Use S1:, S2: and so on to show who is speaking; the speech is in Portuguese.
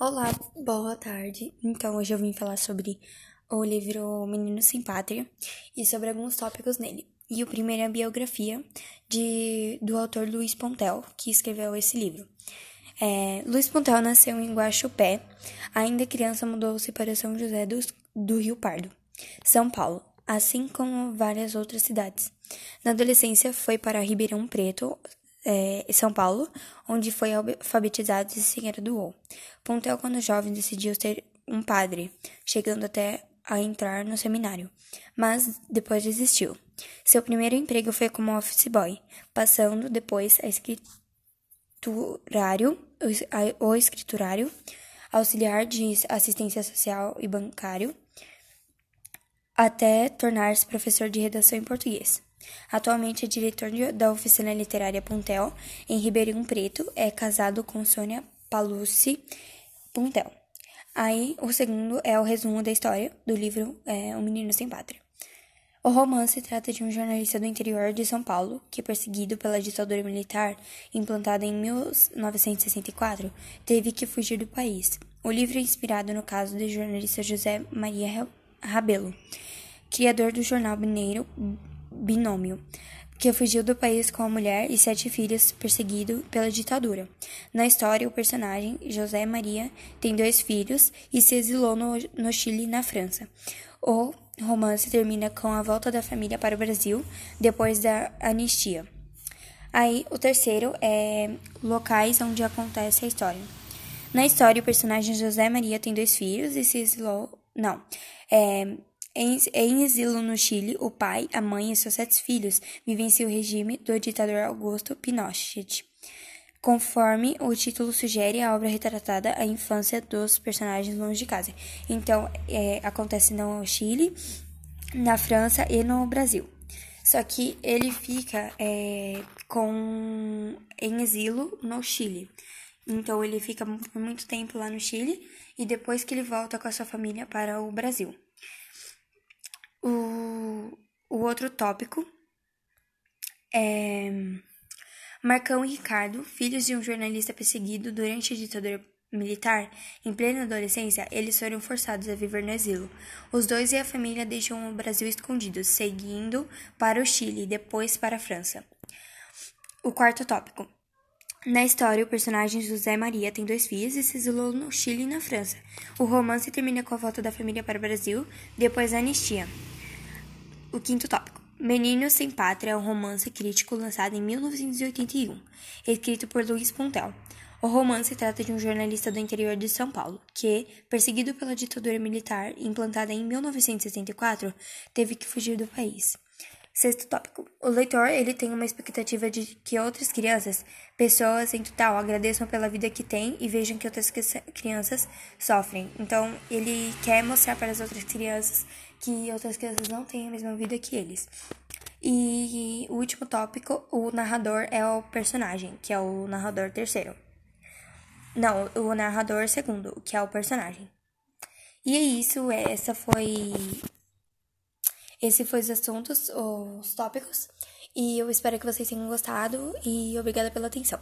S1: Olá, boa tarde. Então, hoje eu vim falar sobre o livro Menino Sem Pátria e sobre alguns tópicos nele. E o primeiro é a biografia de, do autor Luiz Pontel, que escreveu esse livro. É, Luiz Pontel nasceu em Guaxupé. Ainda criança, mudou-se para São José do, do Rio Pardo, São Paulo, assim como várias outras cidades. Na adolescência, foi para Ribeirão Preto, é, São Paulo, onde foi alfabetizado e se graduou. Pontel, quando jovem, decidiu ser um padre, chegando até a entrar no seminário, mas depois desistiu. Seu primeiro emprego foi como office boy, passando depois a escriturário, o escriturário, auxiliar de assistência social e bancário, até tornar-se professor de redação em português. Atualmente é diretor da oficina literária Puntel, em Ribeirão Preto. É casado com Sônia Palucci Puntel. Aí, o segundo é o resumo da história do livro é, O Menino Sem Pátria. O romance trata de um jornalista do interior de São Paulo que, perseguido pela ditadura militar implantada em 1964, teve que fugir do país. O livro é inspirado no caso do jornalista José Maria Rabelo, criador do jornal mineiro binômio, que fugiu do país com a mulher e sete filhos, perseguido pela ditadura. Na história, o personagem, José Maria, tem dois filhos e se exilou no, no Chile e na França. O romance termina com a volta da família para o Brasil depois da anistia. Aí, o terceiro é locais onde acontece a história. Na história, o personagem José Maria tem dois filhos e se exilou. Não. É, em exílio no Chile, o pai, a mãe e seus sete filhos vivenciam o regime do ditador Augusto Pinochet. Conforme o título sugere, a obra retratada a infância dos personagens longe de casa. Então, é, acontece no Chile, na França e no Brasil. Só que ele fica é, com em exílio no Chile. Então ele fica por muito tempo lá no Chile e depois que ele volta com a sua família para o Brasil. O, o outro tópico é Marcão e Ricardo, filhos de um jornalista perseguido durante a ditadura militar, em plena adolescência, eles foram forçados a viver no exílio. Os dois e a família deixam o Brasil escondidos, seguindo para o Chile e depois para a França. O quarto tópico. Na história, o personagem José Maria tem dois filhos e se exilou no Chile e na França. O romance termina com a volta da família para o Brasil, depois da anistia. O quinto tópico. Menino Sem Pátria é um romance crítico lançado em 1981, escrito por Luiz Pontel. O romance trata de um jornalista do interior de São Paulo que, perseguido pela ditadura militar implantada em 1964, teve que fugir do país. Sexto tópico. O leitor ele tem uma expectativa de que outras crianças, pessoas em total, agradeçam pela vida que têm e vejam que outras crianças sofrem. Então, ele quer mostrar para as outras crianças que outras crianças não têm a mesma vida que eles. E o último tópico, o narrador é o personagem, que é o narrador terceiro. Não, o narrador segundo, que é o personagem. E é isso, essa foi esse foi os assuntos, os tópicos, e eu espero que vocês tenham gostado e obrigada pela atenção.